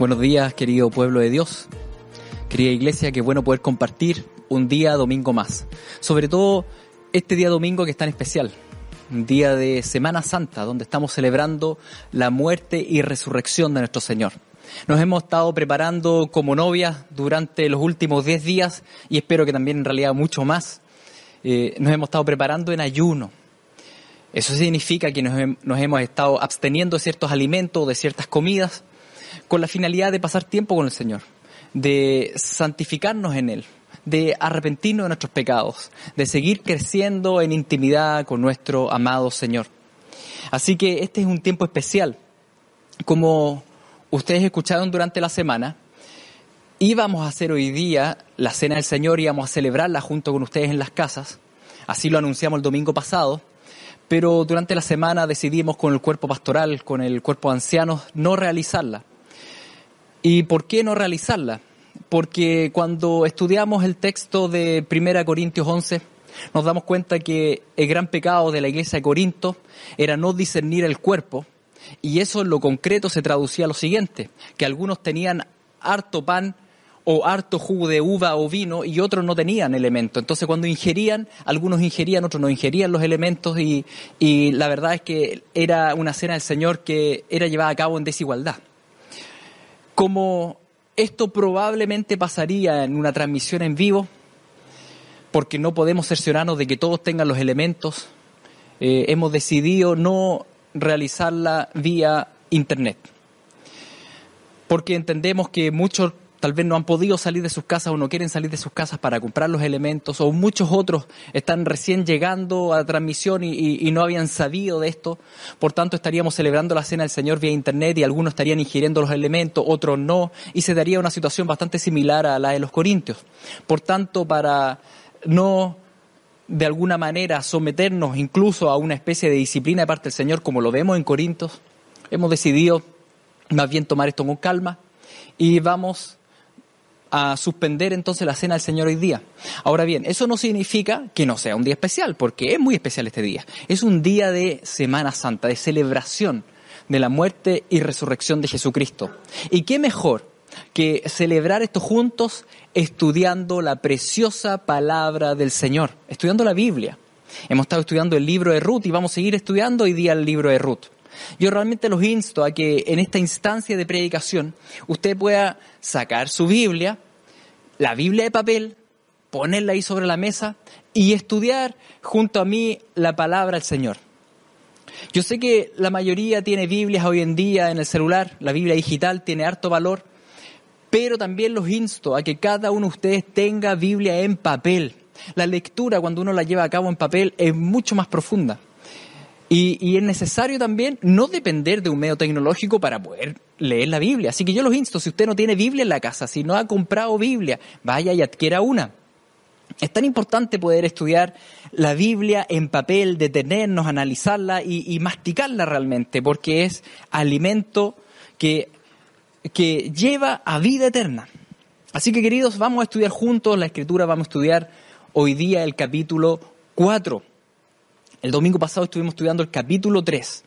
Buenos días, querido pueblo de Dios. Querida iglesia, qué bueno poder compartir un día domingo más. Sobre todo este día domingo que es tan especial. Un día de Semana Santa, donde estamos celebrando la muerte y resurrección de nuestro Señor. Nos hemos estado preparando como novias durante los últimos 10 días y espero que también en realidad mucho más. Eh, nos hemos estado preparando en ayuno. Eso significa que nos, nos hemos estado absteniendo de ciertos alimentos, de ciertas comidas, con la finalidad de pasar tiempo con el Señor, de santificarnos en Él, de arrepentirnos de nuestros pecados, de seguir creciendo en intimidad con nuestro amado Señor. Así que este es un tiempo especial. Como ustedes escucharon durante la semana, íbamos a hacer hoy día la Cena del Señor, íbamos a celebrarla junto con ustedes en las casas. Así lo anunciamos el domingo pasado. Pero durante la semana decidimos con el cuerpo pastoral, con el cuerpo de ancianos, no realizarla. ¿Y por qué no realizarla? Porque cuando estudiamos el texto de 1 Corintios 11, nos damos cuenta que el gran pecado de la iglesia de Corinto era no discernir el cuerpo, y eso en lo concreto se traducía a lo siguiente, que algunos tenían harto pan o harto jugo de uva o vino y otros no tenían elementos. Entonces cuando ingerían, algunos ingerían, otros no ingerían los elementos y la verdad es que era una cena del Señor que era llevada a cabo en desigualdad como esto probablemente pasaría en una transmisión en vivo, porque no podemos cerciorarnos de que todos tengan los elementos, eh, hemos decidido no realizarla vía Internet. Porque entendemos que muchos tal vez no han podido salir de sus casas o no quieren salir de sus casas para comprar los elementos, o muchos otros están recién llegando a la transmisión y, no habían sabido de esto. Por tanto, estaríamos celebrando la cena del Señor vía Internet y algunos estarían ingiriendo los elementos, otros no, y se daría una situación bastante similar a la de los Corintios. Por tanto, para no de alguna manera someternos incluso a una especie de disciplina de parte del Señor, como lo vemos en Corintios, hemos decidido más bien tomar esto con calma y vamos a suspender entonces la cena del Señor hoy día. Ahora bien, eso no significa que no sea un día especial, porque es muy especial este día. Es un día de Semana Santa, de celebración de la muerte y resurrección de Jesucristo. ¿Y qué mejor que celebrar esto juntos estudiando la preciosa palabra del Señor, estudiando la Biblia? Hemos estado estudiando el libro de Ruth y vamos a seguir estudiando hoy día el libro de Ruth. Yo realmente los insto a que en esta instancia de predicación usted pueda sacar su Biblia, la Biblia de papel, ponerla ahí sobre la mesa y estudiar junto a mí la palabra del Señor. Yo sé que la mayoría tiene Biblias hoy en día en el celular, la Biblia digital tiene harto valor, pero también los insto a que cada uno de ustedes tenga Biblia en papel. La lectura cuando uno la lleva a cabo en papel es mucho más profunda. Y, es necesario también no depender de un medio tecnológico para poder leer la Biblia. Así que yo los insto, si usted no tiene Biblia en la casa, si no ha comprado Biblia, vaya y adquiera una. Es tan importante poder estudiar la Biblia en papel, detenernos, analizarla y, masticarla realmente, porque es alimento que, que lleva a vida eterna. Así que queridos, vamos a estudiar juntos la escritura, vamos a estudiar hoy día el capítulo 4. El domingo pasado estuvimos estudiando el capítulo 3.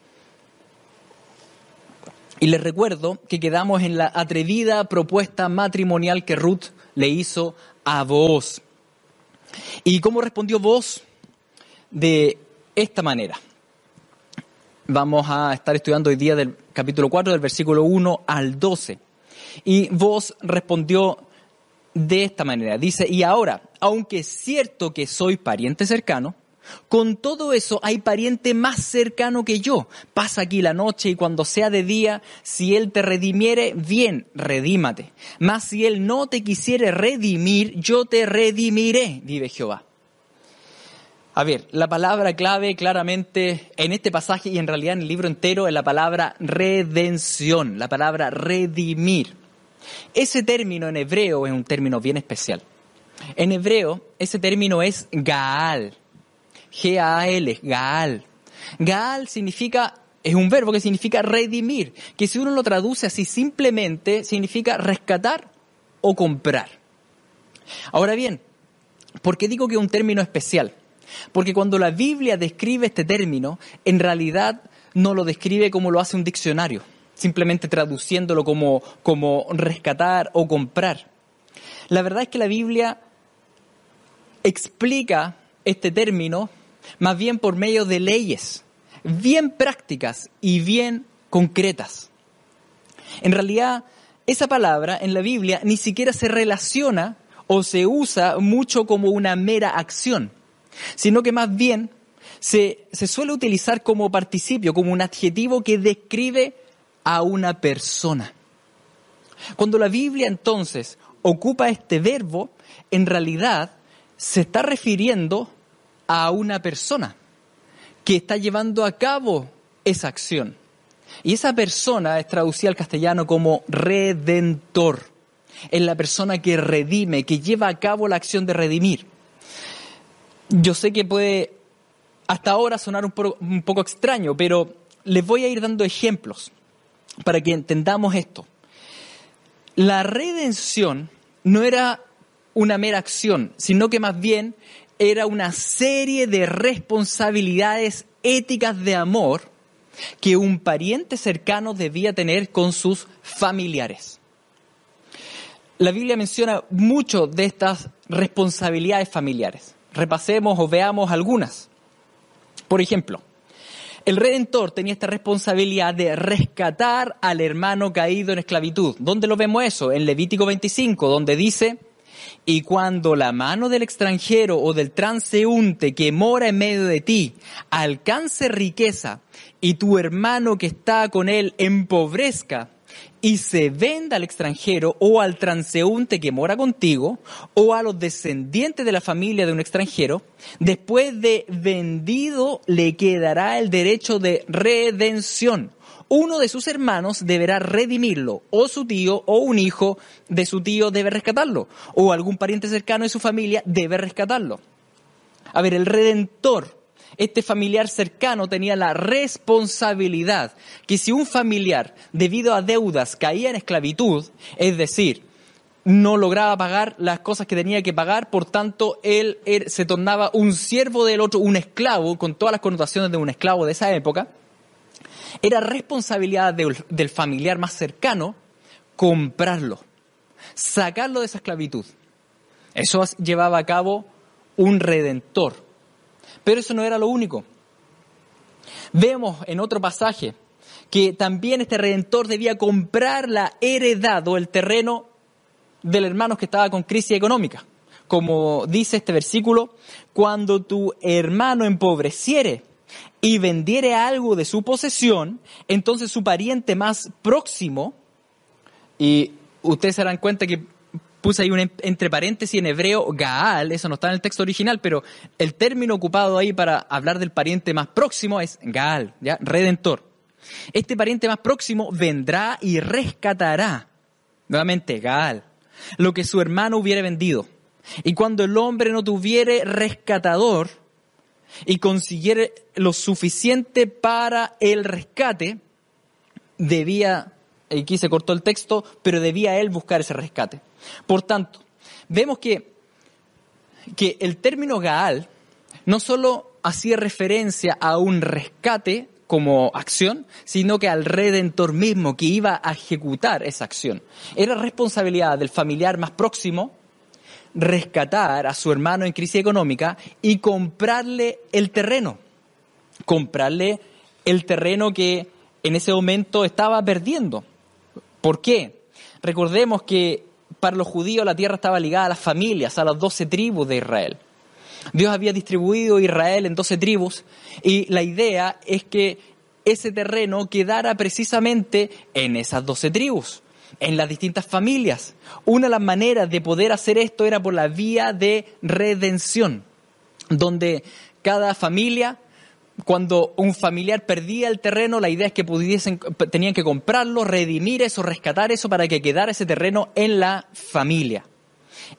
Y les recuerdo que quedamos en la atrevida propuesta matrimonial que Ruth le hizo a vos. ¿Y cómo respondió vos? De esta manera. Vamos a estar estudiando hoy día del capítulo 4, del versículo 1 al 12. Y vos respondió de esta manera. Dice, y ahora, aunque es cierto que soy pariente cercano, con todo eso hay pariente más cercano que yo. Pasa aquí la noche y cuando sea de día, si él te redimiere, bien, redímate. Mas si él no te quisiere redimir, yo te redimiré, vive Jehová. A ver, la palabra clave claramente en este pasaje y en realidad en el libro entero es la palabra redención, la palabra redimir. Ese término en hebreo es un término bien especial. En hebreo ese término es Gaal G-A-L, Gaal. Gaal significa, es un verbo que significa redimir, que si uno lo traduce así simplemente significa rescatar o comprar. Ahora bien, ¿por qué digo que es un término especial? Porque cuando la Biblia describe este término, en realidad no lo describe como lo hace un diccionario. simplemente traduciéndolo como, como rescatar o comprar. La verdad es que la Biblia explica este término más bien por medio de leyes, bien prácticas y bien concretas. En realidad, esa palabra en la Biblia ni siquiera se relaciona o se usa mucho como una mera acción, sino que más bien se, se suele utilizar como participio, como un adjetivo que describe a una persona. Cuando la Biblia entonces ocupa este verbo, en realidad se está refiriendo a una persona que está llevando a cabo esa acción. Y esa persona es traducida al castellano como redentor. Es la persona que redime, que lleva a cabo la acción de redimir. Yo sé que puede hasta ahora sonar un poco, extraño, pero les voy a ir dando ejemplos para que entendamos esto. La redención no era una mera acción, sino que más bien era una serie de responsabilidades éticas de amor que un pariente cercano debía tener con sus familiares. La Biblia menciona mucho de estas responsabilidades familiares. Repasemos o veamos algunas. Por ejemplo, el Redentor tenía esta responsabilidad de rescatar al hermano caído en esclavitud. ¿Dónde lo vemos eso? En Levítico 25, donde dice, y cuando la mano del extranjero o del transeúnte que mora en medio de ti alcance riqueza y tu hermano que está con él empobrezca y se venda al extranjero o al transeúnte que mora contigo o a los descendientes de la familia de un extranjero, después de vendido le quedará el derecho de redención uno de sus hermanos deberá redimirlo, o su tío o un hijo de su tío debe rescatarlo, o algún pariente cercano de su familia debe rescatarlo. A ver, el redentor, este familiar cercano tenía la responsabilidad que si un familiar, debido a deudas, caía en esclavitud, es decir, no lograba pagar las cosas que tenía que pagar, por tanto, él, él, se tornaba un siervo del otro, un esclavo, con todas las connotaciones de un esclavo de esa época, era responsabilidad del familiar más cercano comprarlo, sacarlo de esa esclavitud. Eso llevaba a cabo un redentor. Pero eso no era lo único. Vemos en otro pasaje que también este redentor debía comprar la heredad o el terreno del hermano que estaba con crisis económica. Como dice este versículo, cuando tu hermano empobreciere, y vendiere algo de su posesión, entonces su pariente más próximo, y ustedes se darán cuenta que puse ahí un entre paréntesis en hebreo Gaal, eso no está en el texto original, pero el término ocupado ahí para hablar del pariente más próximo es Gaal, ¿ya? Redentor. Este pariente más próximo vendrá y rescatará, nuevamente Gaal, lo que su hermano hubiere vendido. Y cuando el hombre no tuviere rescatador, y consiguiera lo suficiente para el rescate, debía, aquí se cortó el texto, pero debía él buscar ese rescate. Por tanto, vemos que, que el término Gaal no solo hacía referencia a un rescate como acción, sino que al redentor mismo que iba a ejecutar esa acción. Era responsabilidad del familiar más próximo rescatar a su hermano en crisis económica y comprarle el terreno. Comprarle el terreno que en ese momento estaba perdiendo. ¿Por qué? Recordemos que para los judíos la tierra estaba ligada a las familias, a las doce tribus de Israel. Dios había distribuido Israel en doce tribus y la idea es que ese terreno quedara precisamente en esas doce tribus en las distintas familias. Una de las maneras de poder hacer esto era por la vía de redención, donde cada familia, cuando un familiar perdía el terreno, la idea es que pudiesen, tenían que comprarlo, redimir eso, rescatar eso para que quedara ese terreno en la familia.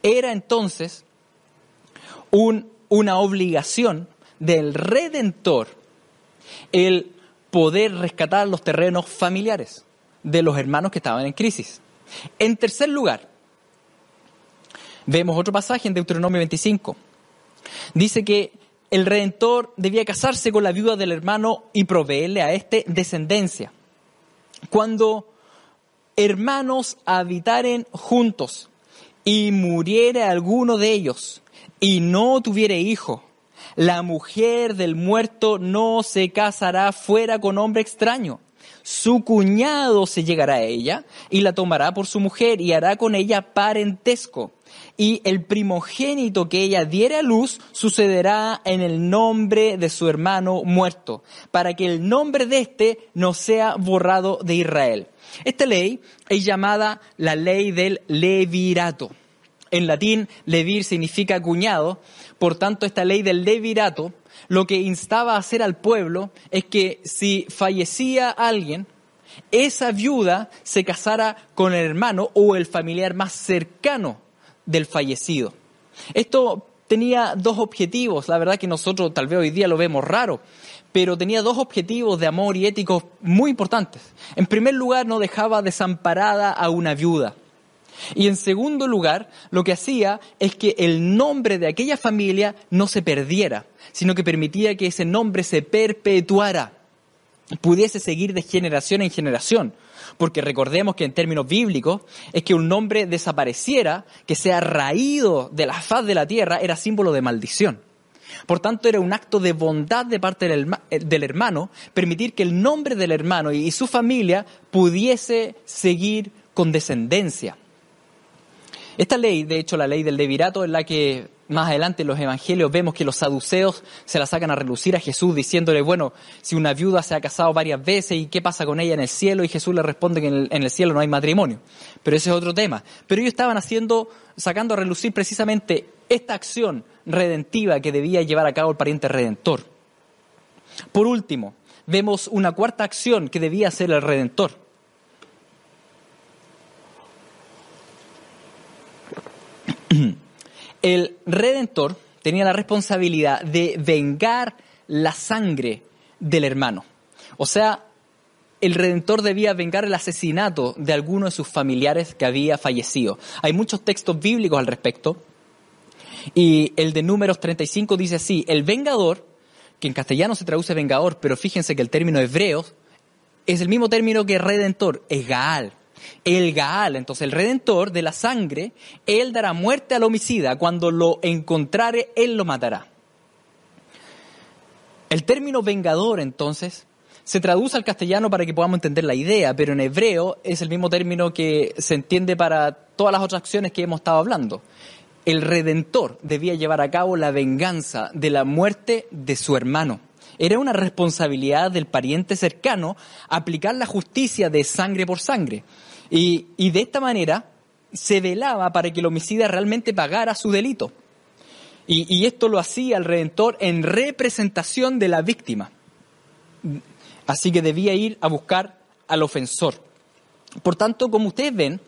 Era entonces un, una obligación del redentor el poder rescatar los terrenos familiares de los hermanos que estaban en crisis. En tercer lugar, vemos otro pasaje en Deuteronomio 25. Dice que el redentor debía casarse con la viuda del hermano y proveerle a éste descendencia. Cuando hermanos habitaren juntos y muriere alguno de ellos y no tuviere hijo, la mujer del muerto no se casará fuera con hombre extraño. Su cuñado se llegará a ella y la tomará por su mujer y hará con ella parentesco. Y el primogénito que ella diere a luz sucederá en el nombre de su hermano muerto, para que el nombre de éste no sea borrado de Israel. Esta ley es llamada la ley del levirato. En latín, levir significa cuñado, por tanto, esta ley del levirato lo que instaba a hacer al pueblo es que si fallecía alguien, esa viuda se casara con el hermano o el familiar más cercano del fallecido. Esto tenía dos objetivos, la verdad que nosotros tal vez hoy día lo vemos raro, pero tenía dos objetivos de amor y éticos muy importantes. En primer lugar, no dejaba desamparada a una viuda. Y en segundo lugar, lo que hacía es que el nombre de aquella familia no se perdiera, sino que permitía que ese nombre se perpetuara, pudiese seguir de generación en generación. Porque recordemos que en términos bíblicos es que un nombre desapareciera, que sea raído de la faz de la tierra, era símbolo de maldición. Por tanto, era un acto de bondad de parte del, del, hermano permitir que el nombre del hermano y su familia pudiese seguir con descendencia. Esta ley, de hecho la ley del levirato, es la que más adelante en los evangelios vemos que los saduceos se la sacan a relucir a Jesús diciéndole, bueno, si una viuda se ha casado varias veces y qué pasa con ella en el cielo y Jesús le responde que en el, en el cielo no hay matrimonio. Pero ese es otro tema. Pero ellos estaban haciendo, sacando a relucir precisamente esta acción redentiva que debía llevar a cabo el pariente redentor. Por último, vemos una cuarta acción que debía hacer el redentor. El redentor tenía la responsabilidad de vengar la sangre del hermano. O sea, el redentor debía vengar el asesinato de alguno de sus familiares que había fallecido. Hay muchos textos bíblicos al respecto. Y el de números 35 dice así, el vengador, que en castellano se traduce vengador, pero fíjense que el término hebreo es el mismo término que redentor, es Gaal el Gaal, entonces el redentor de la sangre, él dará muerte al homicida, cuando lo encontrare, él lo matará. El término vengador, entonces, se traduce al castellano para que podamos entender la idea, pero en hebreo es el mismo término que se entiende para todas las otras acciones que hemos estado hablando. El redentor debía llevar a cabo la venganza de la muerte de su hermano. Era una responsabilidad del pariente cercano aplicar la justicia de sangre por sangre. Y, de esta manera se velaba para que el homicida realmente pagara su delito. Y, y, esto lo hacía el Redentor en representación de la víctima. Así que debía ir a buscar al ofensor. Por tanto, como ustedes ven,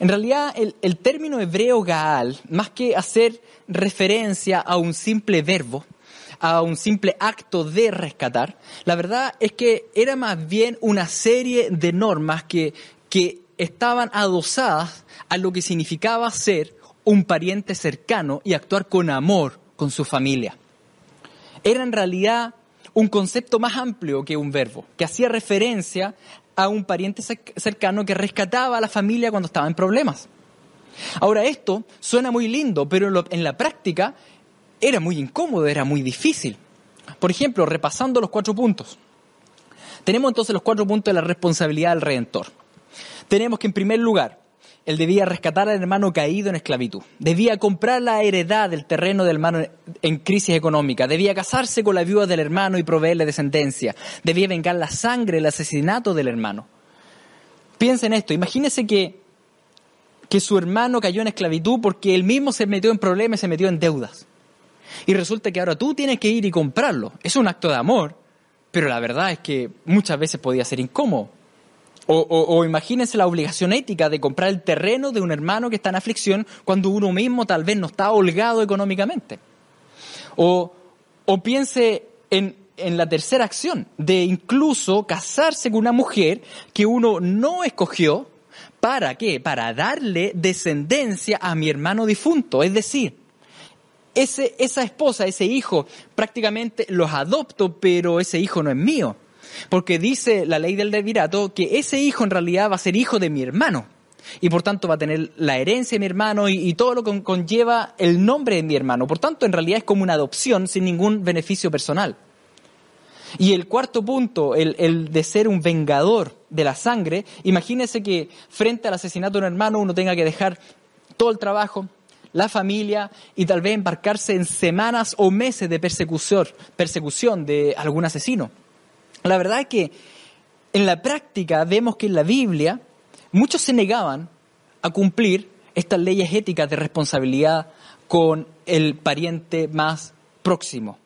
en realidad el, el término hebreo Gaal, más que hacer referencia a un simple verbo, a un simple acto de rescatar, la verdad es que era más bien una serie de normas que, que estaban adosadas a lo que significaba ser un pariente cercano y actuar con amor con su familia. Era en realidad un concepto más amplio que un verbo, que hacía referencia a un pariente cercano que rescataba a la familia cuando estaba en problemas. Ahora esto suena muy lindo, pero en la práctica era muy incómodo, era muy difícil. Por ejemplo, repasando los cuatro puntos. Tenemos entonces los cuatro puntos de la responsabilidad del redentor tenemos que en primer lugar, él debía rescatar al hermano caído en esclavitud, debía comprar la heredad del terreno del hermano en crisis económica, debía casarse con la viuda del hermano y proveerle descendencia, debía vengar la sangre, el asesinato del hermano. Piensen esto, imagínense que, que su hermano cayó en esclavitud porque él mismo se metió en problemas se metió en deudas. Y resulta que ahora tú tienes que ir y comprarlo. Es un acto de amor, pero la verdad es que muchas veces podía ser incómodo. O, imagínense la obligación ética de comprar el terreno de un hermano que está en aflicción cuando uno mismo tal vez no está holgado económicamente. O, piense en, en la tercera acción, de incluso casarse con una mujer que uno no escogió. ¿Para qué? Para darle descendencia a mi hermano difunto. Es decir, ese, esa esposa, ese hijo, prácticamente los adopto, pero ese hijo no es mío Porque dice la ley del levirato que ese hijo en realidad va a ser hijo de mi hermano. Y por tanto va a tener la herencia de mi hermano y, todo lo que conlleva el nombre de mi hermano. Por tanto, en realidad es como una adopción sin ningún beneficio personal. Y el cuarto punto, el, de ser un vengador de la sangre, imagínese que frente al asesinato de un hermano uno tenga que dejar todo el trabajo, la familia y tal vez embarcarse en semanas o meses de persecución de algún asesino. La verdad es que en la práctica vemos que en la Biblia muchos se negaban a cumplir estas leyes éticas de responsabilidad con el pariente más próximo.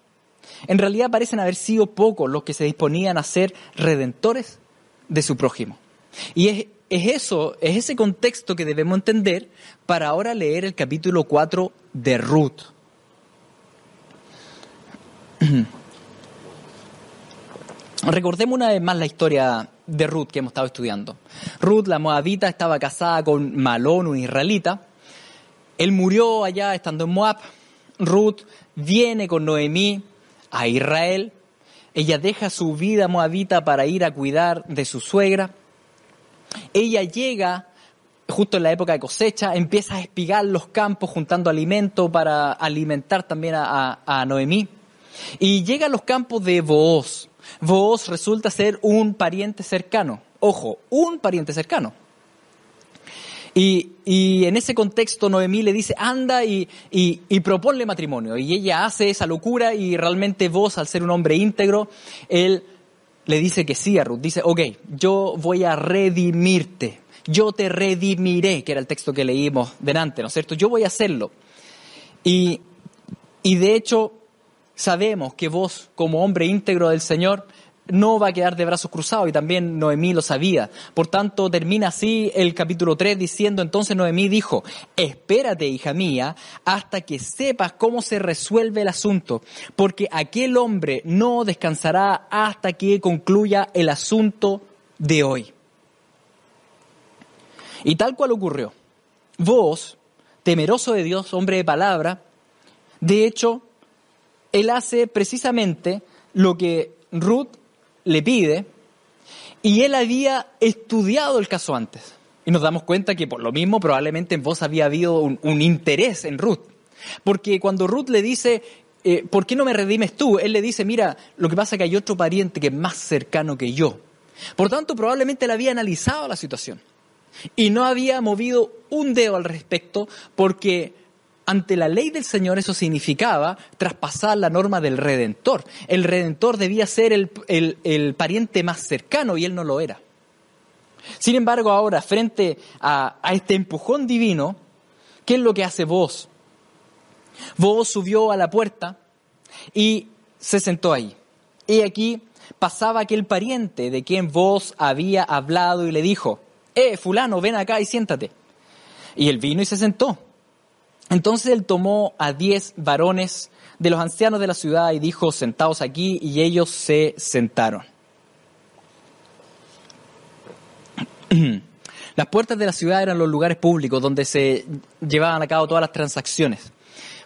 En realidad parecen haber sido pocos los que se disponían a ser redentores de su prójimo. Y es, es eso, es ese contexto que debemos entender para ahora leer el capítulo 4 de Ruth. Recordemos una vez más la historia de Ruth que hemos estado estudiando. Ruth, la moabita, estaba casada con Malón, un israelita. Él murió allá estando en Moab. Ruth viene con Noemí a Israel. Ella deja su vida moabita para ir a cuidar de su suegra. Ella llega justo en la época de cosecha, empieza a espigar los campos juntando alimento para alimentar también a, a, a Noemí. Y llega a los campos de Booz. Booz resulta ser un pariente cercano. Ojo, un pariente cercano. Y, y, en ese contexto Noemí le dice, anda y, y, y, proponle matrimonio. Y ella hace esa locura y realmente vos, al ser un hombre íntegro, él le dice que sí a Ruth. Dice, ok, yo voy a redimirte. Yo te redimiré, que era el texto que leímos delante, ¿no es cierto? Yo voy a hacerlo. Y, y de hecho, sabemos que vos, como hombre íntegro del Señor, no va a quedar de brazos cruzados y también Noemí lo sabía. Por tanto, termina así el capítulo 3 diciendo, entonces Noemí dijo, espérate, hija mía, hasta que sepas cómo se resuelve el asunto, porque aquel hombre no descansará hasta que concluya el asunto de hoy. Y tal cual ocurrió. Vos, temeroso de Dios, hombre de palabra, de hecho, él hace precisamente lo que Ruth le pide y él había estudiado el caso antes. Y nos damos cuenta que por lo mismo probablemente en vos había habido un, interés en Ruth. Porque cuando Ruth le dice, eh, ¿por qué no me redimes tú? Él le dice, mira, lo que pasa es que hay otro pariente que es más cercano que yo. Por tanto, probablemente él había analizado la situación y no había movido un dedo al respecto porque ante la ley del Señor eso significaba traspasar la norma del Redentor. El Redentor debía ser el, el, pariente más cercano y él no lo era. Sin embargo, ahora, frente a, a este empujón divino, ¿qué es lo que hace vos? Vos subió a la puerta y se sentó ahí. Y aquí pasaba aquel pariente de quien vos había hablado y le dijo, eh, fulano, ven acá y siéntate. Y él vino y se sentó. Entonces él tomó a diez varones de los ancianos de la ciudad y dijo, sentaos aquí, y ellos se sentaron. Las puertas de la ciudad eran los lugares públicos donde se llevaban a cabo todas las transacciones.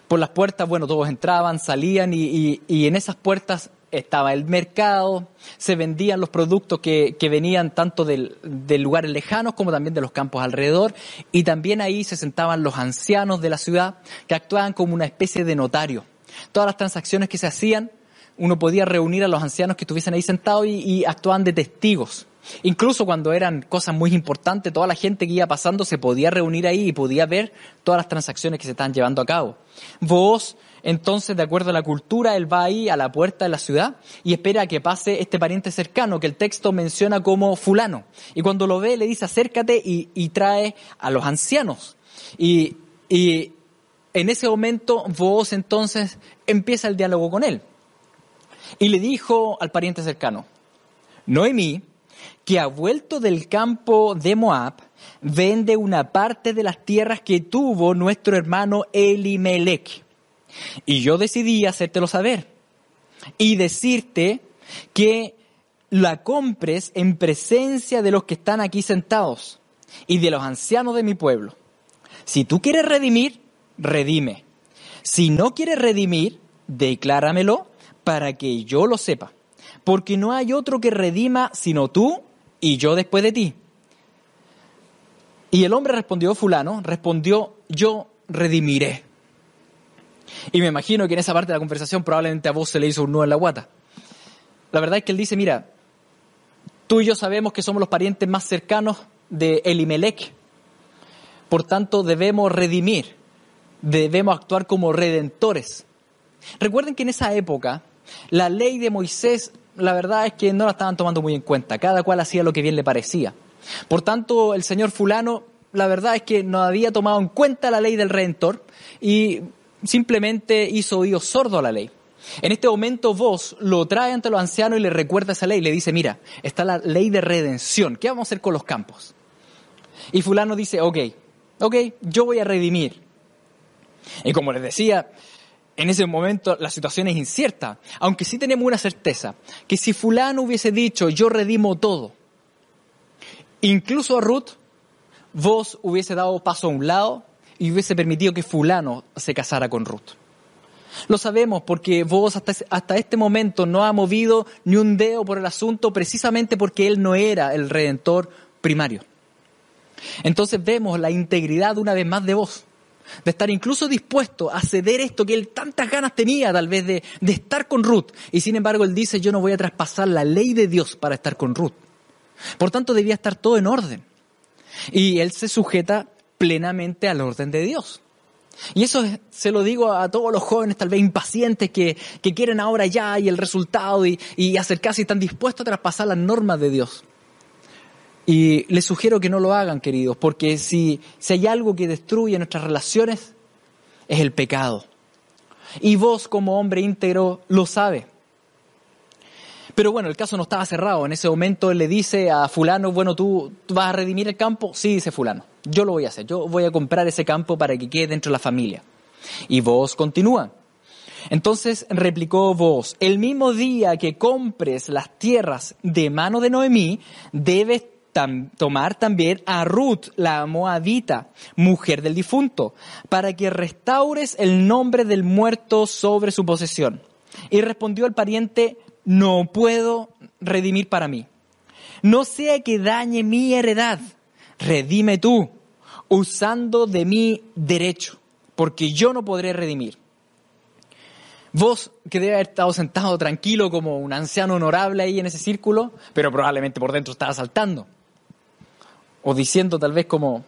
Por las puertas, bueno, todos entraban, salían y, y, y en esas puertas estaba el mercado, se vendían los productos que, que venían tanto de del lugares lejanos como también de los campos alrededor y también ahí se sentaban los ancianos de la ciudad que actuaban como una especie de notario. Todas las transacciones que se hacían, uno podía reunir a los ancianos que estuviesen ahí sentados y, y actuaban de testigos. Incluso cuando eran cosas muy importantes, toda la gente que iba pasando se podía reunir ahí y podía ver todas las transacciones que se estaban llevando a cabo. Vos, entonces, de acuerdo a la cultura, él va ahí a la puerta de la ciudad y espera a que pase este pariente cercano que el texto menciona como fulano. Y cuando lo ve, le dice acércate y, trae a los ancianos. Y, y en ese momento, vos entonces empieza el diálogo con él. Y le dijo al pariente cercano, Noemí, que ha vuelto del campo de Moab, vende una parte de las tierras que tuvo nuestro hermano Elimelech. Y yo decidí hacértelo saber y decirte que la compres en presencia de los que están aquí sentados y de los ancianos de mi pueblo. Si tú quieres redimir, redime. Si no quieres redimir, decláramelo para que yo lo sepa porque no hay otro que redima sino tú y yo después de ti. Y el hombre respondió, fulano, respondió, yo redimiré. Y me imagino que en esa parte de la conversación probablemente a vos se le hizo un nudo en la guata. La verdad es que él dice, mira, tú y yo sabemos que somos los parientes más cercanos de Elimelech, por tanto debemos redimir, debemos actuar como redentores. Recuerden que en esa época la ley de Moisés, la verdad es que no la estaban tomando muy en cuenta, cada cual hacía lo que bien le parecía. Por tanto, el señor fulano, la verdad es que no había tomado en cuenta la ley del redentor y simplemente hizo oído sordo a la ley. En este momento vos lo trae ante los ancianos y le recuerda esa ley. Le dice, mira, está la ley de redención. ¿Qué vamos a hacer con los campos? Y fulano dice, ok, ok, yo voy a redimir. Y como les decía, en ese momento la situación es incierta, aunque sí tenemos una certeza, que si fulano hubiese dicho, yo redimo todo, incluso a Ruth, vos hubiese dado paso a un lado y hubiese permitido que fulano se casara con Ruth. Lo sabemos porque vos hasta, hasta este momento no ha movido ni un dedo por el asunto precisamente porque él no era el redentor primario. Entonces vemos la integridad una vez más de vos, de estar incluso dispuesto a ceder esto que él tantas ganas tenía tal vez de, de estar con Ruth. Y sin embargo él dice, yo no voy a traspasar la ley de Dios para estar con Ruth. Por tanto debía estar todo en orden. Y él se sujeta plenamente al orden de Dios. Y eso se lo digo a todos los jóvenes tal vez impacientes que, que quieren ahora ya y el resultado y, acercarse y están dispuestos a traspasar las normas de Dios. Y les sugiero que no lo hagan, queridos, porque si, si hay algo que destruye nuestras relaciones, es el pecado. Y vos como hombre íntegro lo sabe. Pero bueno, el caso no estaba cerrado. En ese momento le dice a fulano, bueno, ¿tú, ¿tú, vas a redimir el campo? Sí, dice fulano. Yo lo voy a hacer. Yo voy a comprar ese campo para que quede dentro de la familia. Y vos continúa. Entonces replicó vos, el mismo día que compres las tierras de mano de Noemí, debes tomar también a Ruth, la moabita, mujer del difunto, para que restaures el nombre del muerto sobre su posesión. Y respondió el pariente, no puedo redimir para mí. No sea que dañe mi heredad, redime tú, usando de mi derecho, porque yo no podré redimir. Vos, que debe haber estado sentado tranquilo como un anciano honorable ahí en ese círculo, pero probablemente por dentro estaba saltando. O diciendo tal vez como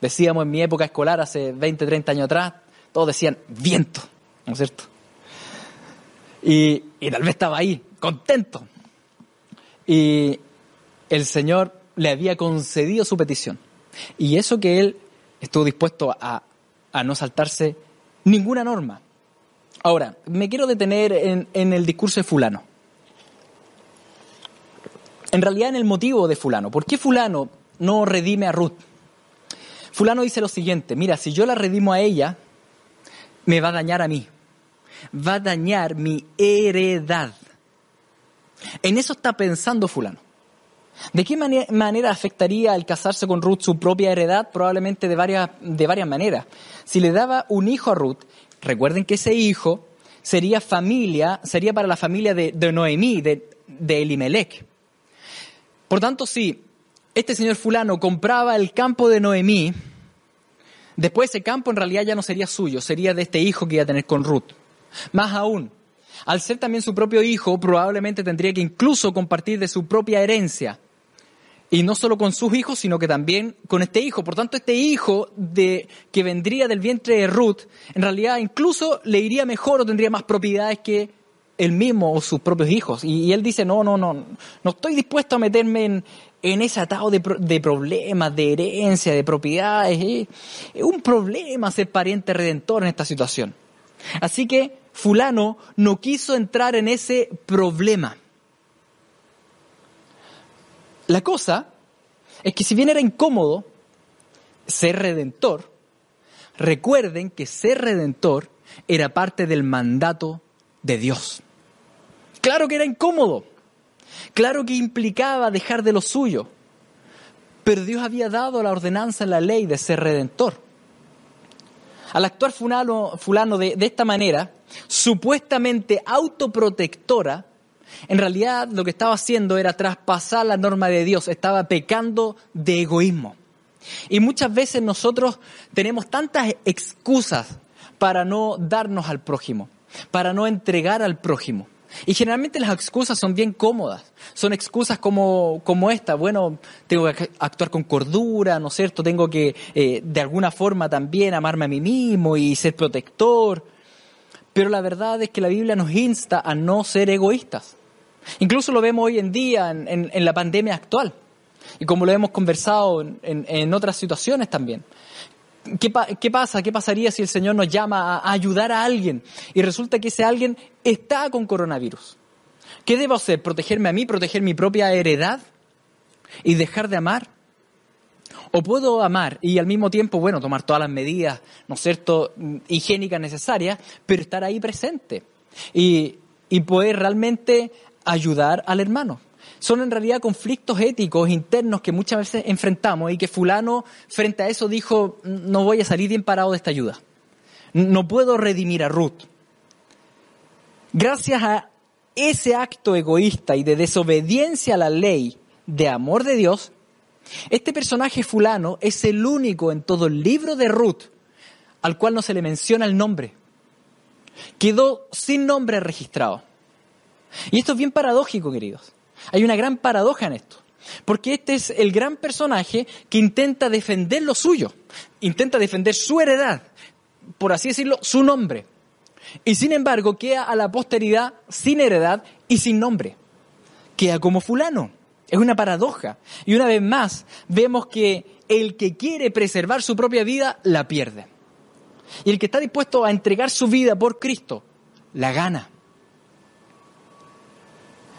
decíamos en mi época escolar hace 20, 30 años atrás, todos decían viento, ¿no es cierto? Y, y tal vez estaba ahí, contento. Y el Señor le había concedido su petición. Y eso que él estuvo dispuesto a, a no saltarse ninguna norma. Ahora, me quiero detener en, en, el discurso de fulano. En realidad en el motivo de fulano. ¿Por qué fulano no redime a Ruth? Fulano dice lo siguiente, mira, si yo la redimo a ella, me va a dañar a mí. Va a dañar mi heredad. En eso está pensando fulano. ¿De qué manera afectaría el casarse con Ruth su propia heredad? Probablemente de varias, de varias maneras. Si le daba un hijo a Ruth, recuerden que ese hijo sería familia, sería para la familia de, de Noemí, de, de Elimelech. Por tanto, si este señor fulano compraba el campo de Noemí, después ese campo en realidad ya no sería suyo, sería de este hijo que iba a tener con Ruth. Más aún, al ser también su propio hijo, probablemente tendría que incluso compartir de su propia herencia. Y no solo con sus hijos, sino que también con este hijo. Por tanto, este hijo de, que vendría del vientre de Ruth, en realidad incluso le iría mejor o tendría más propiedades que él mismo o sus propios hijos. Y, él dice, no, no, no, no estoy dispuesto a meterme en, en ese atado de, de, problemas, de herencia, de propiedades. Es un problema ser pariente redentor en esta situación. Así que fulano no quiso entrar en ese problema. La cosa es que si bien era incómodo ser redentor, recuerden que ser redentor era parte del mandato de Dios. Claro que era incómodo, claro que implicaba dejar de lo suyo, pero Dios había dado la ordenanza en la ley de ser redentor. Al actuar fulano, de, de esta manera, supuestamente autoprotectora, en realidad lo que estaba haciendo era traspasar la norma de Dios, estaba pecando de egoísmo. Y muchas veces nosotros tenemos tantas excusas para no darnos al prójimo, para no entregar al prójimo. Y generalmente las excusas son bien cómodas. Son excusas como, como esta. Bueno, tengo que actuar con cordura, ¿no es cierto? Tengo que, eh, de alguna forma también, amarme a mí mismo y ser protector. Pero la verdad es que la Biblia nos insta a no ser egoístas. Incluso lo vemos hoy en día en, la pandemia actual. Y como lo hemos conversado en otras situaciones también. ¿Qué, ¿Qué, pasa? ¿Qué pasaría si el Señor nos llama a ayudar a alguien y resulta que ese alguien está con coronavirus? ¿Qué debo hacer? ¿Protegerme a mí, proteger mi propia heredad y dejar de amar? ¿O puedo amar y al mismo tiempo, bueno, tomar todas las medidas, ¿no es cierto?, higiénicas necesarias, pero estar ahí presente y, y poder realmente ayudar al hermano? Son en realidad conflictos éticos internos que muchas veces enfrentamos y que fulano frente a eso dijo, no voy a salir bien parado de esta ayuda. No puedo redimir a Ruth. Gracias a ese acto egoísta y de desobediencia a la ley de amor de Dios, este personaje fulano es el único en todo el libro de Ruth al cual no se le menciona el nombre. Quedó sin nombre registrado. Y esto es bien paradójico, queridos. Hay una gran paradoja en esto. Porque este es el gran personaje que intenta defender lo suyo, intenta defender su heredad, por así decirlo, su nombre. Y sin embargo queda a la posteridad sin heredad y sin nombre. Queda como fulano. Es una paradoja. Y una vez más vemos que el que quiere preservar su propia vida la pierde. Y el que está dispuesto a entregar su vida por Cristo la gana.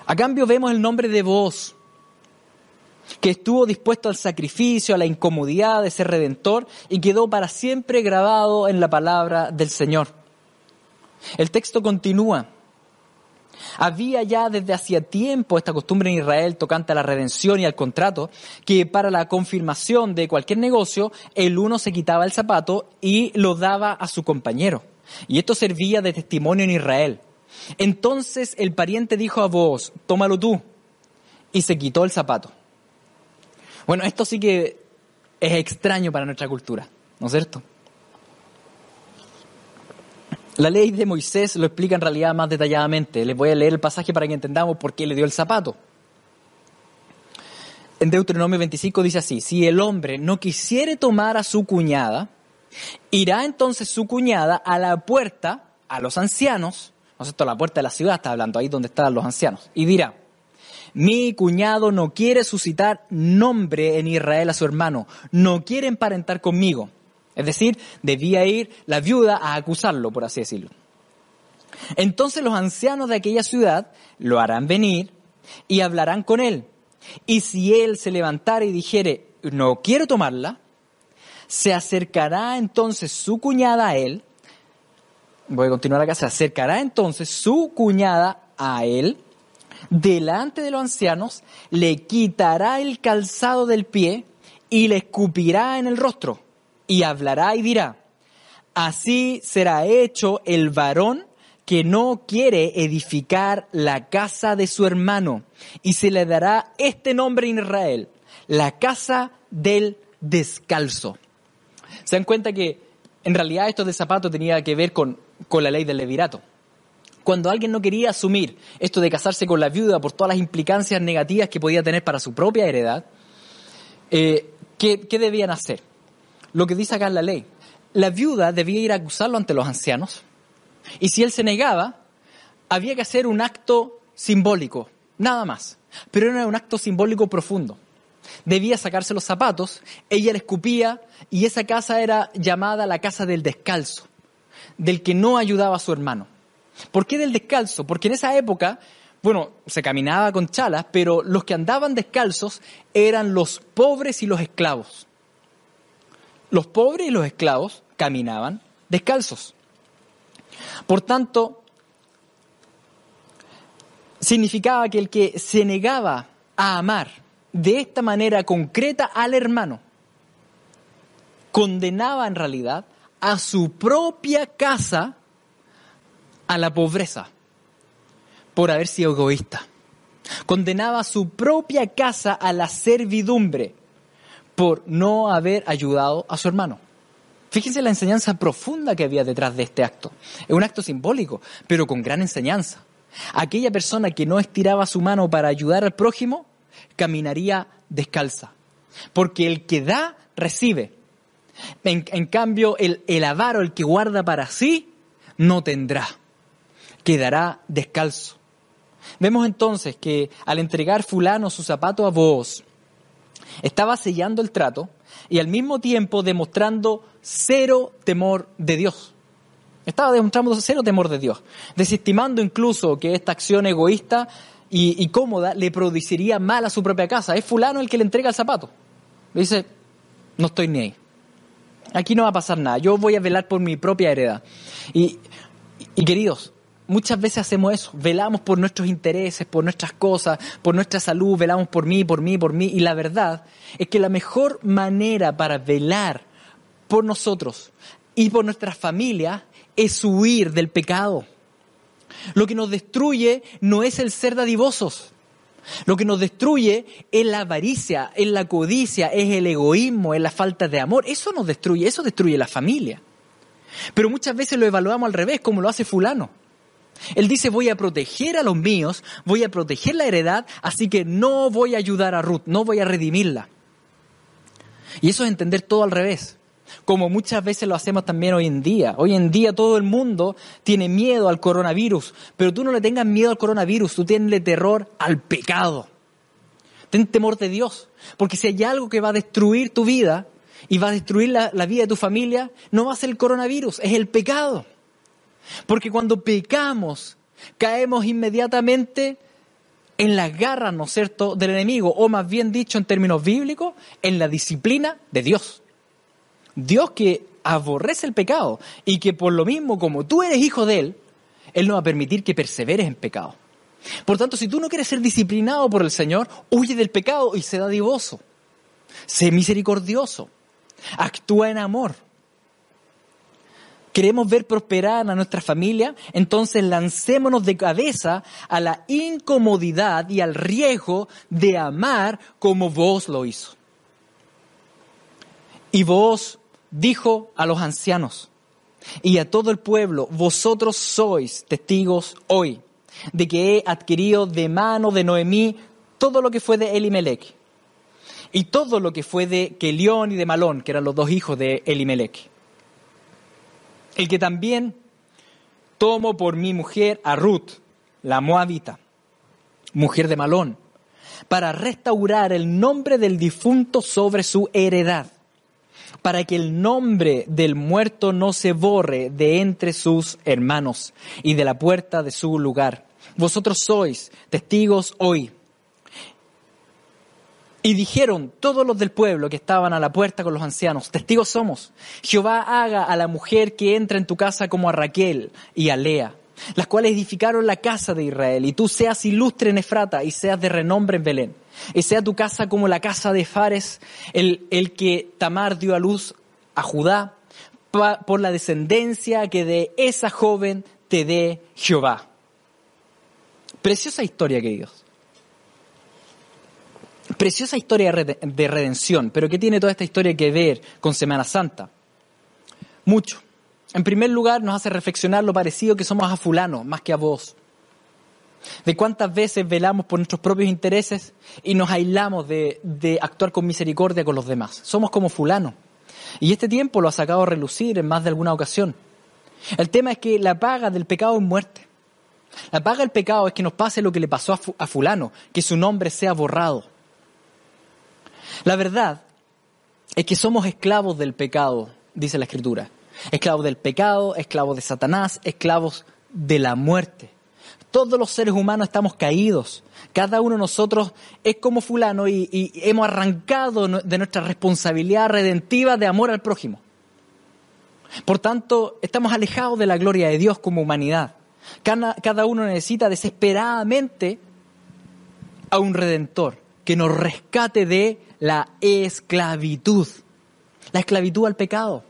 A cambio vemos el nombre de vos, que estuvo dispuesto al sacrificio, a la incomodidad de ser redentor y quedó para siempre grabado en la palabra del Señor. El texto continúa. Había ya desde hacía tiempo esta costumbre en Israel tocante a la redención y al contrato, que para la confirmación de cualquier negocio, el uno se quitaba el zapato y lo daba a su compañero. Y esto servía de testimonio en Israel. Entonces el pariente dijo a vos, tómalo tú, y se quitó el zapato. Bueno, esto sí que es extraño para nuestra cultura, ¿no es cierto? La ley de Moisés lo explica en realidad más detalladamente. Les voy a leer el pasaje para que entendamos por qué le dio el zapato. En Deuteronomio 25 dice así, si el hombre no quisiere tomar a su cuñada, irá entonces su cuñada a la puerta, a los ancianos, ¿no es cierto? La puerta de la ciudad está hablando, ahí donde están los ancianos. Y dirá, mi cuñado no quiere suscitar nombre en Israel a su hermano, no quiere emparentar conmigo. Es decir, debía ir la viuda a acusarlo, por así decirlo. Entonces los ancianos de aquella ciudad lo harán venir y hablarán con él. Y si él se levantara y dijere, no quiero tomarla, se acercará entonces su cuñada a él voy a continuar acá, se acercará entonces su cuñada a él, delante de los ancianos, le quitará el calzado del pie y le escupirá en el rostro, y hablará y dirá, así será hecho el varón que no quiere edificar la casa de su hermano, y se le dará este nombre en Israel, la casa del descalzo. Se dan cuenta que en realidad esto de zapato tenía que ver con con la ley del levirato. Cuando alguien no quería asumir esto de casarse con la viuda por todas las implicancias negativas que podía tener para su propia heredad, eh, ¿qué, ¿qué debían hacer? Lo que dice acá la ley. La viuda debía ir a acusarlo ante los ancianos y si él se negaba, había que hacer un acto simbólico, nada más. Pero era un acto simbólico profundo. Debía sacarse los zapatos, ella le escupía y esa casa era llamada la casa del descalzo del que no ayudaba a su hermano. ¿Por qué del descalzo? Porque en esa época, bueno, se caminaba con chalas, pero los que andaban descalzos eran los pobres y los esclavos. Los pobres y los esclavos caminaban descalzos. Por tanto, significaba que el que se negaba a amar de esta manera concreta al hermano, condenaba en realidad a su propia casa a la pobreza. por haber sido egoísta. Condenaba su propia casa a la servidumbre por no haber ayudado a su hermano. Fíjense la enseñanza profunda que había detrás de este acto. Es un acto simbólico, pero con gran enseñanza. Aquella persona que no estiraba su mano para ayudar al prójimo, caminaría descalza. Porque el que da, recibe. En, cambio, el, el avaro, el que guarda para sí, no tendrá. Quedará descalzo. Vemos entonces que al entregar fulano su zapato a vos, estaba sellando el trato y al mismo tiempo demostrando cero temor de Dios. Estaba demostrando cero temor de Dios, desestimando incluso que esta acción egoísta y, cómoda le produciría mal a su propia casa. Es fulano el que le entrega el zapato. Le dice, no estoy ni ahí. Aquí no va a pasar nada. Yo voy a velar por mi propia heredad. y queridos, Muchas veces hacemos eso, velamos por nuestros intereses, por nuestras cosas, por nuestra salud, velamos por mí, por mí, por mí. Y la verdad es que la mejor manera para velar por nosotros y por nuestras familias es huir del pecado. Lo que nos destruye no es el ser dadivosos. Lo que nos destruye es la avaricia, es la codicia, es el egoísmo, es la falta de amor. Eso nos destruye, eso destruye la familia. Pero muchas veces lo evaluamos al revés, como lo hace fulano. Él dice, voy a proteger a los míos, voy a proteger la heredad, así que no voy a ayudar a Ruth, no voy a redimirla. Y eso es entender todo al revés, como muchas veces lo hacemos también hoy en día. Hoy en día todo el mundo tiene miedo al coronavirus, pero tú no le tengas miedo al coronavirus, tú tienes terror al pecado. Ten temor de Dios, porque si hay algo que va a destruir tu vida y va a destruir la, la vida de tu familia, no va a ser el coronavirus, es el pecado. Porque cuando pecamos, caemos inmediatamente en las garras, ¿no es cierto?, del enemigo, o más bien dicho en términos bíblicos, en la disciplina de Dios. Dios que aborrece el pecado y que por lo mismo, como tú eres hijo de Él, Él no va a permitir que perseveres en pecado. Por tanto, si tú no quieres ser disciplinado por el Señor, huye del pecado y sé dadivoso. Sé misericordioso. Actúa en amor queremos ver prosperar a nuestra familia, entonces lancémonos de cabeza a la incomodidad y al riesgo de amar como vos lo hizo. Y vos dijo a los ancianos y a todo el pueblo, vosotros sois testigos hoy de que he adquirido de mano de Noemí todo lo que fue de Elimelech y todo lo que fue de Kelión y de Malón, que eran los dos hijos de Elimelech. El que también tomo por mi mujer a Ruth, la moabita, mujer de Malón, para restaurar el nombre del difunto sobre su heredad, para que el nombre del muerto no se borre de entre sus hermanos y de la puerta de su lugar. Vosotros sois testigos hoy. Y dijeron todos los del pueblo que estaban a la puerta con los ancianos, testigos somos, Jehová haga a la mujer que entra en tu casa como a Raquel y a Lea, las cuales edificaron la casa de Israel, y tú seas ilustre en Efrata y seas de renombre en Belén, y sea tu casa como la casa de Fares, el, el que Tamar dio a luz a Judá, por la descendencia que de esa joven te dé Jehová. Preciosa historia, queridos. Preciosa historia de redención, pero ¿qué tiene toda esta historia que ver con Semana Santa? Mucho. En primer lugar, nos hace reflexionar lo parecido que somos a fulano, más que a vos. De cuántas veces velamos por nuestros propios intereses y nos aislamos de, de actuar con misericordia con los demás. Somos como fulano. Y este tiempo lo ha sacado a relucir en más de alguna ocasión. El tema es que la paga del pecado es muerte. La paga del pecado es que nos pase lo que le pasó a fulano, que su nombre sea borrado. La verdad es que somos esclavos del pecado, dice la Escritura. Esclavos del pecado, esclavos de Satanás, esclavos de la muerte. Todos los seres humanos estamos caídos. Cada uno de nosotros es como fulano y, hemos arrancado de nuestra responsabilidad redentiva de amor al prójimo. Por tanto, estamos alejados de la gloria de Dios como humanidad. cada uno necesita desesperadamente a un redentor que nos rescate de la esclavitud. La esclavitud al pecado.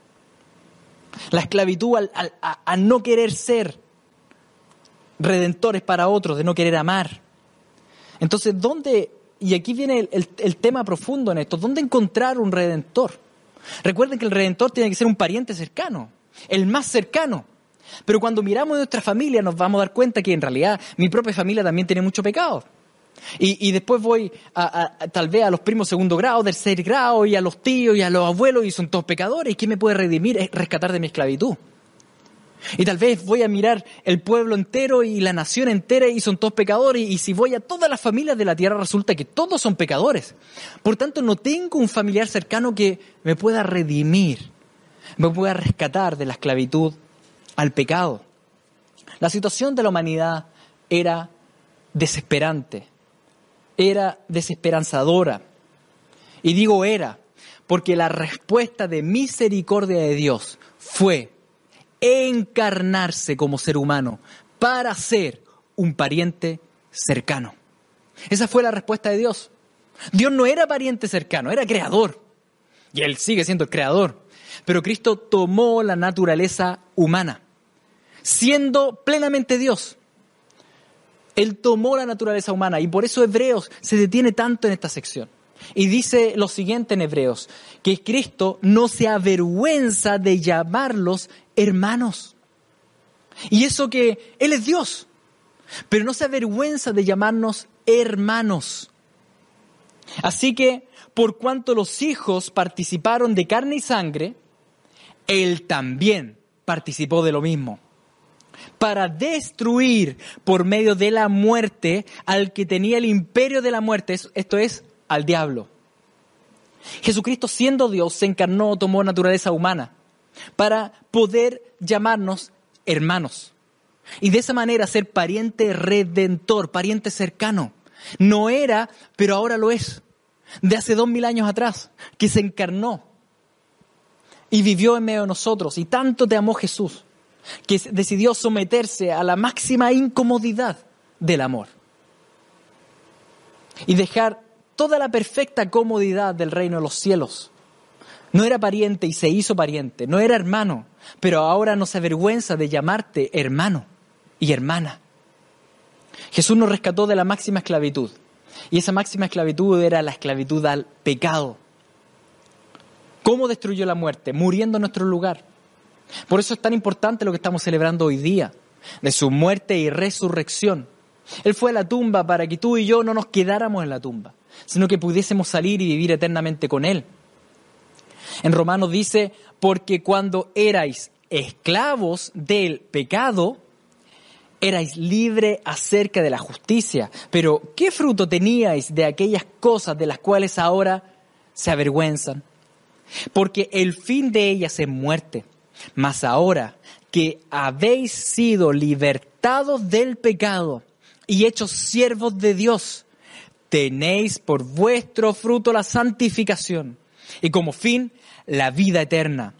La esclavitud al, a, no querer ser redentores para otros, de no querer amar. Entonces, ¿dónde, y aquí viene el, el tema profundo en esto, ¿dónde encontrar un redentor? Recuerden que el redentor tiene que ser un pariente cercano, el más cercano. Pero cuando miramos nuestra familia nos vamos a dar cuenta que en realidad mi propia familia también tiene mucho pecado. Y, después voy a, tal vez a los primos segundo grado, tercer grado, y a los tíos y a los abuelos, y son todos pecadores. ¿Y quién me puede redimir? Es rescatar de mi esclavitud. Y tal vez voy a mirar el pueblo entero y la nación entera y son todos pecadores. Y si voy a todas las familias de la tierra resulta que todos son pecadores. Por tanto, no tengo un familiar cercano que me pueda redimir, me pueda rescatar de la esclavitud al pecado. La situación de la humanidad era desesperante, era desesperanzadora. Y digo era, porque la respuesta de misericordia de Dios fue encarnarse como ser humano para ser un pariente cercano. Esa fue la respuesta de Dios. Dios no era pariente cercano, era creador. Y Él sigue siendo el creador. Pero Cristo tomó la naturaleza humana, siendo plenamente Dios. Él tomó la naturaleza humana y por eso Hebreos se detiene tanto en esta sección. Y dice lo siguiente en Hebreos, que Cristo no se avergüenza de llamarlos hermanos. Y eso que Él es Dios, pero no se avergüenza de llamarnos hermanos. Así que, por cuanto los hijos participaron de carne y sangre, Él también participó de lo mismo, para destruir por medio de la muerte al que tenía el imperio de la muerte, esto es, al diablo. Jesucristo siendo Dios se encarnó, tomó naturaleza humana para poder llamarnos hermanos. Y de esa manera ser pariente redentor, pariente cercano. No era, pero ahora lo es. De hace dos mil años atrás, que se encarnó y vivió en medio de nosotros. Y tanto te amó Jesús, que decidió someterse a la máxima incomodidad del amor. Y dejar toda la perfecta comodidad del reino de los cielos no era pariente y se hizo pariente, no era hermano, pero ahora no se avergüenza de llamarte hermano y hermana. Jesús nos rescató de la máxima esclavitud y esa máxima esclavitud era la esclavitud al pecado. ¿Cómo destruyó la muerte? Muriendo en nuestro lugar. Por eso es tan importante lo que estamos celebrando hoy día, de su muerte y resurrección. Él fue a la tumba para que tú y yo no nos quedáramos en la tumba, sino que pudiésemos salir y vivir eternamente con Él. En Romanos dice, porque cuando erais esclavos del pecado, erais libre acerca de la justicia. Pero, ¿qué fruto teníais de aquellas cosas de las cuales ahora se avergüenzan? Porque el fin de ellas es muerte. Mas ahora que habéis sido libertados del pecado y hechos siervos de Dios, tenéis por vuestro fruto la santificación y como fin la vida eterna.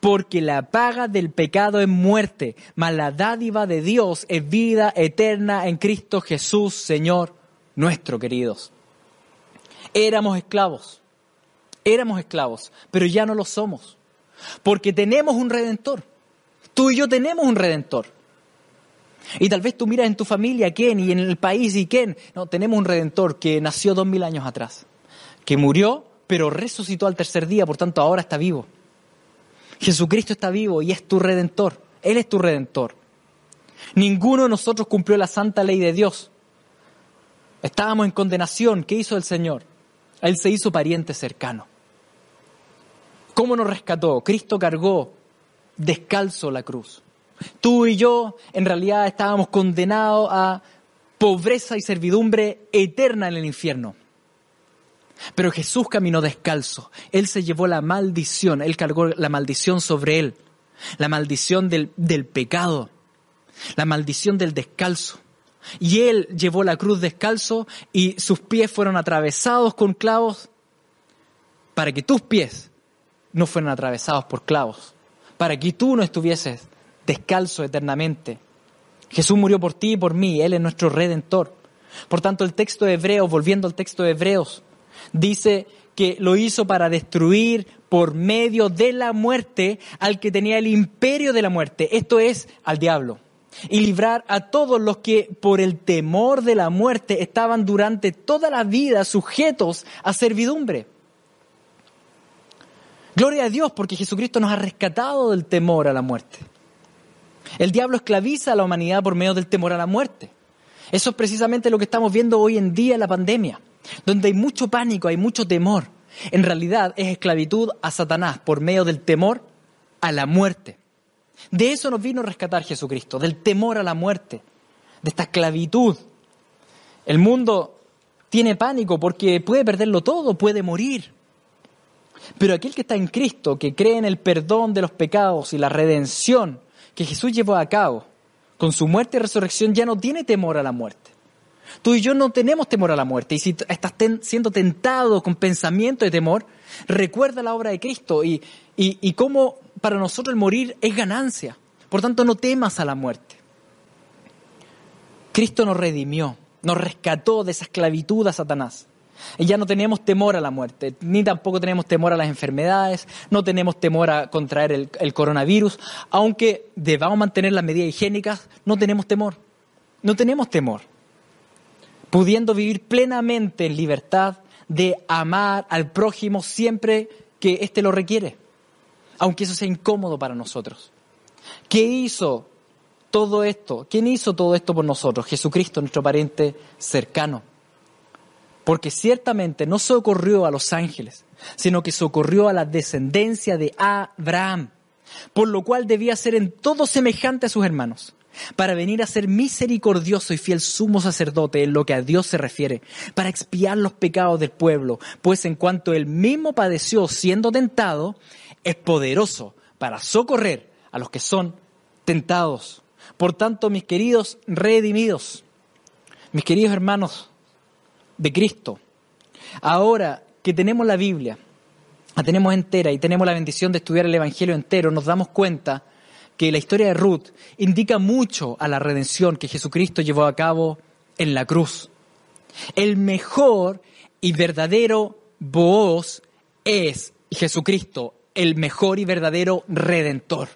Porque la paga del pecado es muerte, mas la dádiva de Dios es vida eterna en Cristo Jesús, Señor nuestro, queridos. Éramos esclavos, éramos esclavos, pero ya no lo somos, porque tenemos un redentor. Tú y yo tenemos un redentor. Y tal vez tú miras en tu familia quién y en el país y quién. No, tenemos un redentor que nació dos mil años atrás, que murió pero resucitó al tercer día, por tanto ahora está vivo. Jesucristo está vivo y es tu redentor. Él es tu redentor. Ninguno de nosotros cumplió la santa ley de Dios. Estábamos en condenación. ¿Qué hizo el Señor? Él se hizo pariente cercano. ¿Cómo nos rescató? Cristo cargó descalzo la cruz. Tú y yo en realidad estábamos condenados a pobreza y servidumbre eterna en el infierno. Pero Jesús caminó descalzo. Él se llevó la maldición, Él cargó la maldición sobre Él. La maldición del, del pecado. La maldición del descalzo. Y Él llevó la cruz descalzo y sus pies fueron atravesados con clavos para que tus pies no fueran atravesados por clavos. Para que tú no estuvieses descalzo eternamente. Jesús murió por ti y por mí. Él es nuestro redentor. Por tanto, el texto de Hebreos, volviendo al texto de Hebreos, dice que lo hizo para destruir por medio de la muerte al que tenía el imperio de la muerte, esto es, al diablo. y librar a todos los que por el temor de la muerte estaban durante toda la vida sujetos a servidumbre. Gloria a Dios porque Jesucristo nos ha rescatado del temor a la muerte. El diablo esclaviza a la humanidad por medio del temor a la muerte. Eso es precisamente lo que estamos viendo hoy en día en la pandemia, donde hay mucho pánico, hay mucho temor. En realidad es esclavitud a Satanás por medio del temor a la muerte. De eso nos vino a rescatar Jesucristo, del temor a la muerte, de esta esclavitud. El mundo tiene pánico porque puede perderlo todo, puede morir. Pero aquel que está en Cristo, que cree en el perdón de los pecados y la redención que Jesús llevó a cabo, con su muerte y resurrección ya no tiene temor a la muerte. Tú y yo no tenemos temor a la muerte. Y si estás siendo tentado con pensamiento de temor, recuerda la obra de Cristo y, y, cómo para nosotros el morir es ganancia. Por tanto, no temas a la muerte. Cristo nos redimió, nos rescató de esa esclavitud a Satanás. Ya no tenemos temor a la muerte, ni tampoco tenemos temor a las enfermedades, no tenemos temor a contraer el, el coronavirus. Aunque debamos mantener las medidas higiénicas, no tenemos temor. No tenemos temor. Pudiendo vivir plenamente en libertad de amar al prójimo siempre que éste lo requiere, aunque eso sea incómodo para nosotros. ¿Qué hizo todo esto? ¿Quién hizo todo esto por nosotros? Jesucristo, nuestro pariente cercano porque ciertamente no socorrió a los ángeles, sino que socorrió a la descendencia de Abraham, por lo cual debía ser en todo semejante a sus hermanos, para venir a ser misericordioso y fiel sumo sacerdote en lo que a Dios se refiere, para expiar los pecados del pueblo, pues en cuanto él mismo padeció siendo tentado, es poderoso para socorrer a los que son tentados. Por tanto, mis queridos redimidos, mis queridos hermanos, de Cristo. Ahora que tenemos la Biblia, la tenemos entera y tenemos la bendición de estudiar el Evangelio entero, nos damos cuenta que la historia de Ruth indica mucho a la redención que Jesucristo llevó a cabo en la cruz. El mejor y verdadero voz es Jesucristo, el mejor y verdadero redentor.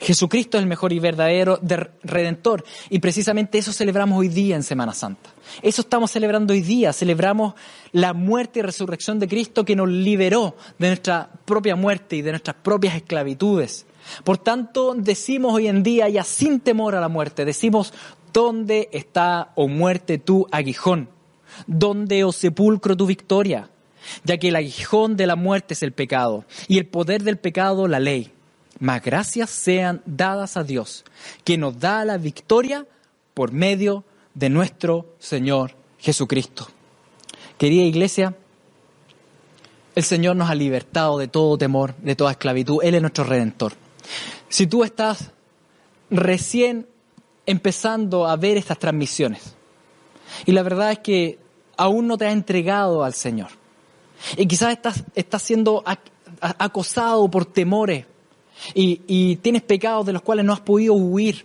Jesucristo es el mejor y verdadero redentor. Y precisamente eso celebramos hoy día en Semana Santa. Eso estamos celebrando hoy día. Celebramos la muerte y resurrección de Cristo que nos liberó de nuestra propia muerte y de nuestras propias esclavitudes. Por tanto, decimos hoy en día, ya sin temor a la muerte, decimos, ¿dónde está, o oh muerte, tu aguijón? ¿Dónde, o oh sepulcro, tu victoria? Ya que el aguijón de la muerte es el pecado y el poder del pecado la ley mas gracias sean dadas a Dios, que nos da la victoria por medio de nuestro Señor Jesucristo. Querida iglesia, el Señor nos ha libertado de todo temor, de toda esclavitud. Él es nuestro redentor. Si tú estás recién empezando a ver estas transmisiones y la verdad es que aún no te has entregado al Señor y quizás estás, estás siendo acosado por temores, y, tienes pecados de los cuales no has podido huir.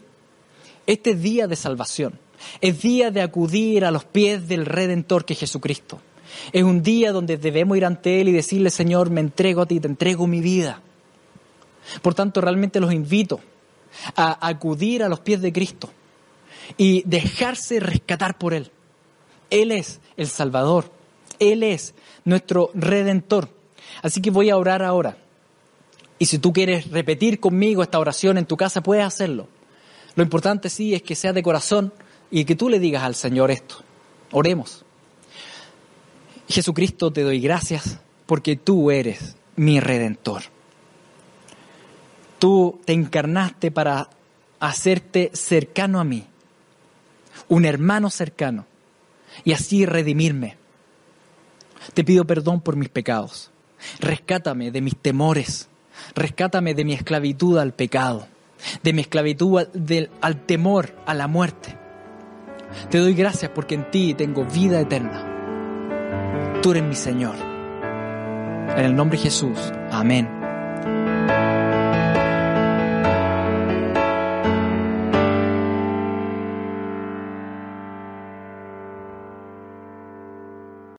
Este es día de salvación. Es día de acudir a los pies del Redentor que es Jesucristo. Es un día donde debemos ir ante Él y decirle, Señor, me entrego a ti, te entrego mi vida. Por tanto, realmente los invito a acudir a los pies de Cristo y dejarse rescatar por Él. Él es el Salvador. Él es nuestro Redentor. Así que voy a orar ahora. Y si tú quieres repetir conmigo esta oración en tu casa, puedes hacerlo. Lo importante sí es que sea de corazón y que tú le digas al Señor esto. Oremos. Jesucristo, te doy gracias porque tú eres mi redentor. Tú te encarnaste para hacerte cercano a mí, un hermano cercano, y así redimirme. Te pido perdón por mis pecados. Rescátame de mis temores Rescátame de mi esclavitud al pecado, de mi esclavitud al, temor, a la muerte. Te doy gracias porque en ti tengo vida eterna. Tú eres mi Señor. En el nombre de Jesús. Amén.